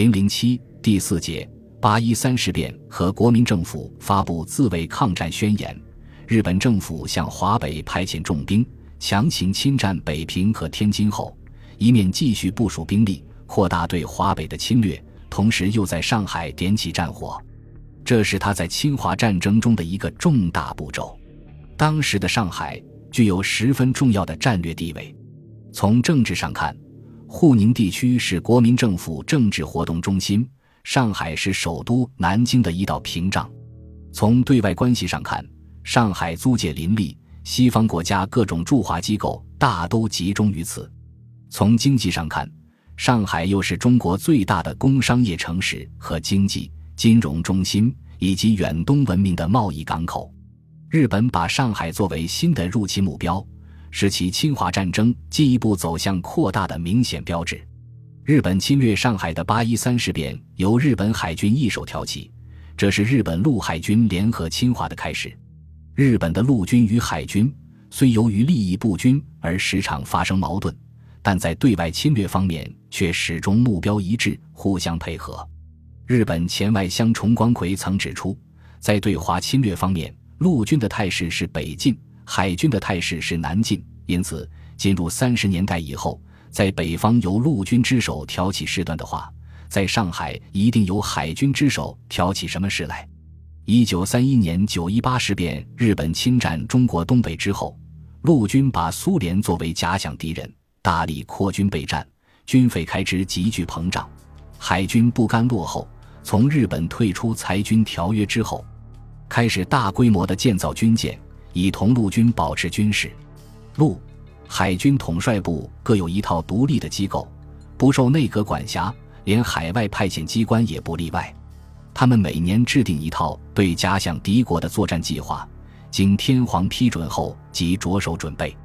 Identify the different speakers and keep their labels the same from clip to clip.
Speaker 1: 零零七第四节八一三事变和国民政府发布自卫抗战宣言。日本政府向华北派遣重兵，强行侵占北平和天津后，一面继续部署兵力，扩大对华北的侵略，同时又在上海点起战火。这是他在侵华战争中的一个重大步骤。当时的上海具有十分重要的战略地位。从政治上看，沪宁地区是国民政府政治活动中心，上海是首都南京的一道屏障。从对外关系上看，上海租界林立，西方国家各种驻华机构大都集中于此。从经济上看，上海又是中国最大的工商业城市和经济金融中心，以及远东文明的贸易港口。日本把上海作为新的入侵目标。是其侵华战争进一步走向扩大的明显标志。日本侵略上海的八一三事变由日本海军一手挑起，这是日本陆海军联合侵华的开始。日本的陆军与海军虽由于利益不均而时常发生矛盾，但在对外侵略方面却始终目标一致，互相配合。日本前外相重光葵曾指出，在对华侵略方面，陆军的态势是北进。海军的态势是南进，因此进入三十年代以后，在北方由陆军之手挑起事端的话，在上海一定由海军之手挑起什么事来。一九三一年九一八事变，日本侵占中国东北之后，陆军把苏联作为假想敌人，大力扩军备战，军费开支急剧膨胀。海军不甘落后，从日本退出裁军条约之后，开始大规模的建造军舰。以同陆军保持军事、陆、海军统帅部各有一套独立的机构，不受内阁管辖，连海外派遣机关也不例外。他们每年制定一套对假想敌国的作战计划，经天皇批准后即着手准备。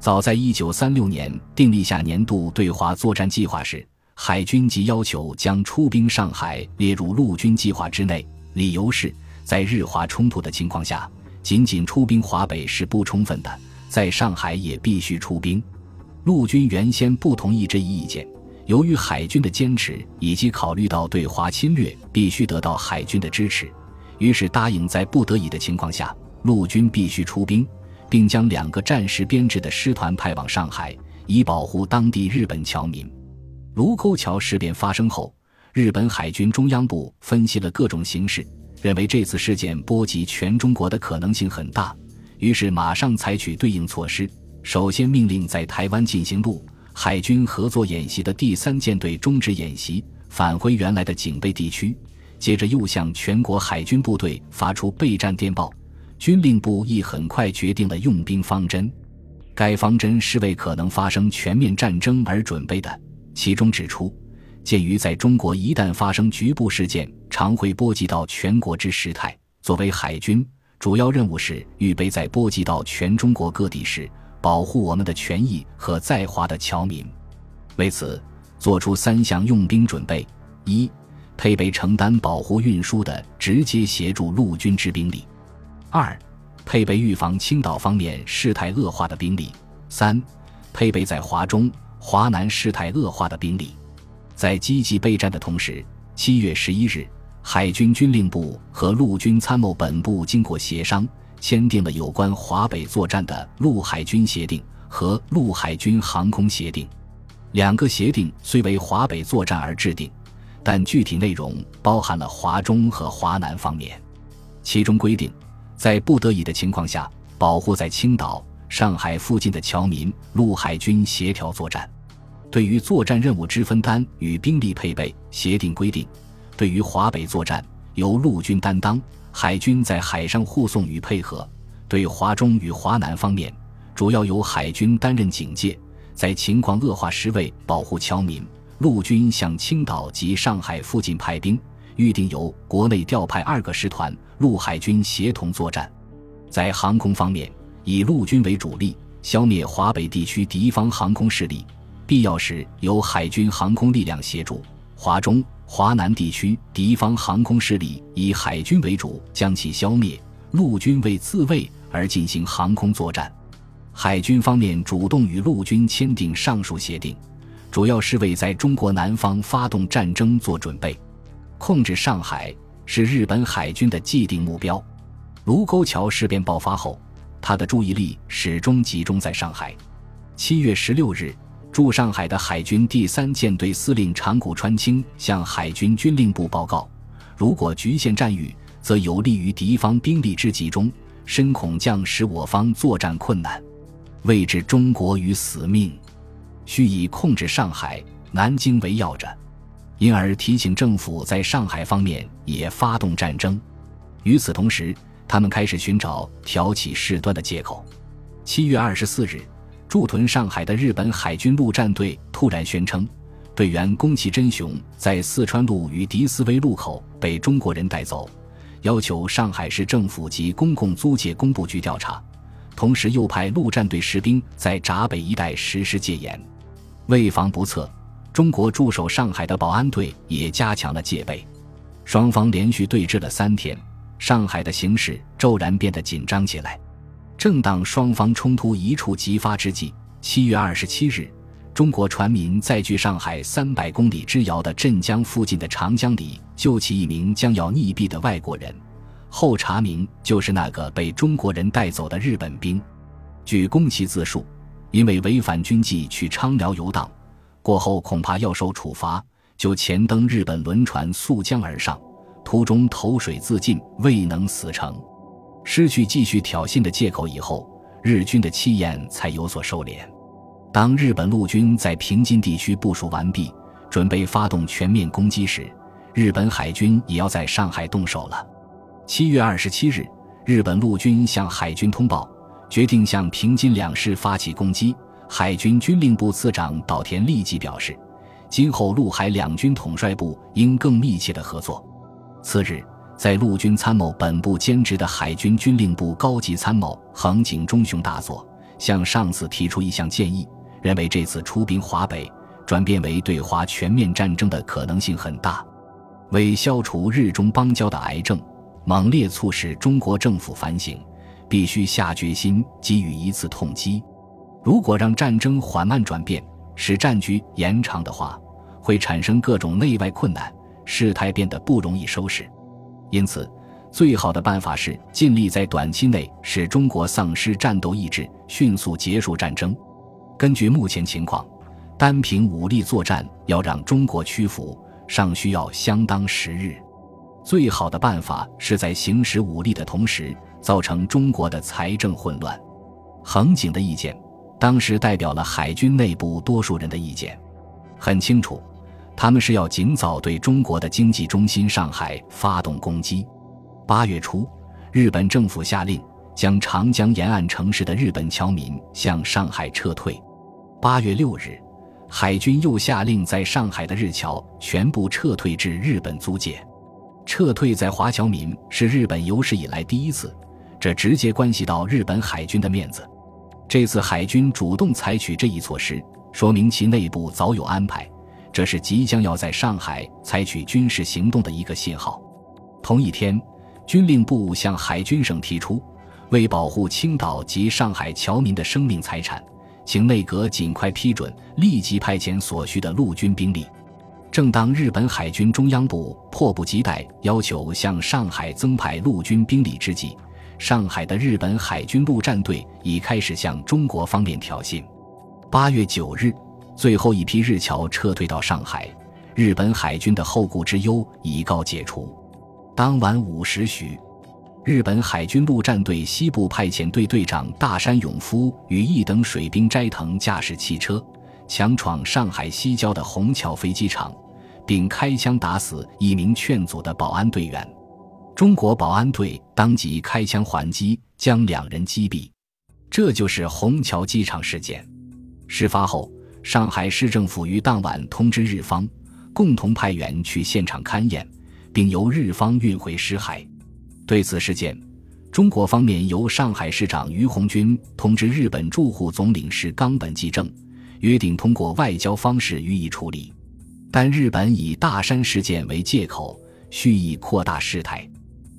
Speaker 1: 早在一九三六年订立下年度对华作战计划时，海军即要求将出兵上海列入陆军计划之内，理由是在日华冲突的情况下。仅仅出兵华北是不充分的，在上海也必须出兵。陆军原先不同意这一意见，由于海军的坚持以及考虑到对华侵略必须得到海军的支持，于是答应在不得已的情况下，陆军必须出兵，并将两个战时编制的师团派往上海，以保护当地日本侨民。卢沟桥事变发生后，日本海军中央部分析了各种形势。认为这次事件波及全中国的可能性很大，于是马上采取对应措施。首先命令在台湾进行陆海军合作演习的第三舰队终止演习，返回原来的警备地区。接着又向全国海军部队发出备战电报。军令部亦很快决定了用兵方针，该方针是为可能发生全面战争而准备的。其中指出。鉴于在中国一旦发生局部事件，常会波及到全国之时态，作为海军，主要任务是预备在波及到全中国各地时，保护我们的权益和在华的侨民。为此，做出三项用兵准备：一、配备承担保护运输的直接协助陆军之兵力；二、配备预防青岛方面事态恶化的兵力；三、配备在华中、华南事态恶化的兵力。在积极备战的同时，七月十一日，海军军令部和陆军参谋本部经过协商，签订了有关华北作战的陆海军协定和陆海军航空协定。两个协定虽为华北作战而制定，但具体内容包含了华中和华南方面。其中规定，在不得已的情况下，保护在青岛、上海附近的侨民，陆海军协调作战。对于作战任务之分担与兵力配备，协定规定，对于华北作战由陆军担当，海军在海上护送与配合；对华中与华南方面，主要由海军担任警戒，在情况恶化时为保护侨民，陆军向青岛及上海附近派兵，预定由国内调派二个师团，陆海军协同作战。在航空方面，以陆军为主力，消灭华北地区敌方航空势力。必要时由海军航空力量协助华中、华南地区敌方航空势力，以海军为主将其消灭；陆军为自卫而进行航空作战。海军方面主动与陆军签订上述协定，主要是为在中国南方发动战争做准备。控制上海是日本海军的既定目标。卢沟桥事变爆发后，他的注意力始终集中在上海。七月十六日，驻上海的海军第三舰队司令长谷川清向海军军令部报告：如果局限战域，则有利于敌方兵力之集中，深恐将使我方作战困难，未置中国于死命，需以控制上海、南京为要着。因而提醒政府在上海方面也发动战争。与此同时，他们开始寻找挑起事端的借口。七月二十四日，驻屯上海的日本海军陆战队突然宣称，队员宫崎真雄在四川路与迪斯威路口被中国人带走，要求上海市政府及公共租界工部局调查。同时，又派陆战队士兵在闸北一带实施戒严。为防不测。中国驻守上海的保安队也加强了戒备，双方连续对峙了三天，上海的形势骤然变得紧张起来。正当双方冲突一触即发之际，七月二十七日，中国船民在距上海三百公里之遥的镇江附近的长江里救起一名将要溺毙的外国人，后查明就是那个被中国人带走的日本兵。据宫崎自述，因为违反军纪去昌辽游荡。过后恐怕要受处罚，就前登日本轮船溯江而上，途中投水自尽，未能死成。失去继续挑衅的借口以后，日军的气焰才有所收敛。当日本陆军在平津地区部署完毕，准备发动全面攻击时，日本海军也要在上海动手了。七月二十七日，日本陆军向海军通报，决定向平津两市发起攻击。海军军令部次长岛田立即表示，今后陆海两军统帅部应更密切的合作。次日，在陆军参谋本部兼职的海军军令部高级参谋横井忠雄大佐向上司提出一项建议，认为这次出兵华北，转变为对华全面战争的可能性很大。为消除日中邦交的癌症，猛烈促使中国政府反省，必须下决心给予一次痛击。如果让战争缓慢转变，使战局延长的话，会产生各种内外困难，事态变得不容易收拾。因此，最好的办法是尽力在短期内使中国丧失战斗意志，迅速结束战争。根据目前情况，单凭武力作战要让中国屈服，尚需要相当时日。最好的办法是在行使武力的同时，造成中国的财政混乱。横井的意见。当时代表了海军内部多数人的意见，很清楚，他们是要尽早对中国的经济中心上海发动攻击。八月初，日本政府下令将长江沿岸城市的日本侨民向上海撤退。八月六日，海军又下令在上海的日侨全部撤退至日本租界。撤退在华侨民是日本有史以来第一次，这直接关系到日本海军的面子。这次海军主动采取这一措施，说明其内部早有安排，这是即将要在上海采取军事行动的一个信号。同一天，军令部向海军省提出，为保护青岛及上海侨民的生命财产，请内阁尽快批准，立即派遣所需的陆军兵力。正当日本海军中央部迫不及待要求向上海增派陆军兵力之际，上海的日本海军陆战队已开始向中国方面挑衅。八月九日，最后一批日侨撤退到上海，日本海军的后顾之忧已告解除。当晚五时许，日本海军陆战队西部派遣队队长大山勇夫与一等水兵斋藤驾驶汽车，强闯上海西郊的虹桥飞机场，并开枪打死一名劝阻的保安队员。中国保安队当即开枪还击，将两人击毙。这就是虹桥机场事件。事发后，上海市政府于当晚通知日方，共同派员去现场勘验，并由日方运回尸骸。对此事件，中国方面由上海市长于鸿钧通知日本驻沪总领事冈本纪正，约定通过外交方式予以处理。但日本以大山事件为借口，蓄意扩大事态。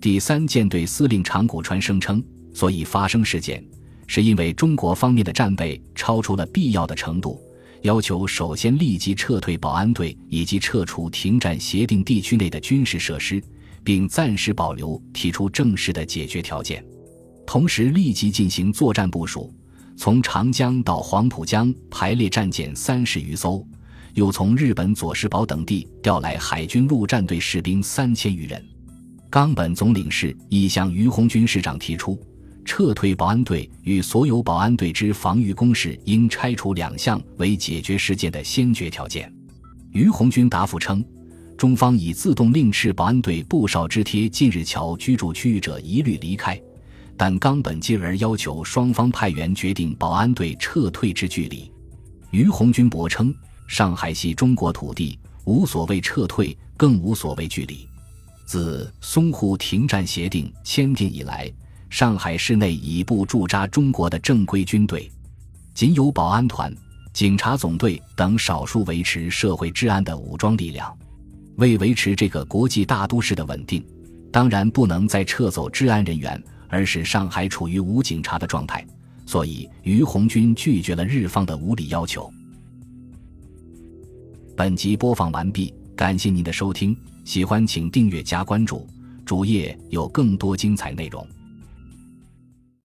Speaker 1: 第三舰队司令长谷川声称，所以发生事件，是因为中国方面的战备超出了必要的程度，要求首先立即撤退保安队以及撤除停战协定地区内的军事设施，并暂时保留提出正式的解决条件，同时立即进行作战部署，从长江到黄浦江排列战舰三十余艘，又从日本佐世保等地调来海军陆战队士兵三千余人。冈本总领事亦向于洪军师长提出。撤退保安队与所有保安队之防御工事应拆除两项为解决事件的先决条件。于洪军答复称，中方已自动令斥保安队布哨之贴近日桥居住区域者一律离开，但冈本继而要求双方派员决定保安队撤退之距离。于洪军驳称，上海系中国土地，无所谓撤退，更无所谓距离。自淞沪停战协定签订以来。上海市内已不驻扎中国的正规军队，仅有保安团、警察总队等少数维持社会治安的武装力量。为维持这个国际大都市的稳定，当然不能再撤走治安人员，而使上海处于无警察的状态。所以，于红军拒绝了日方的无理要求。本集播放完毕，感谢您的收听，喜欢请订阅加关注，主页有更多精彩内容。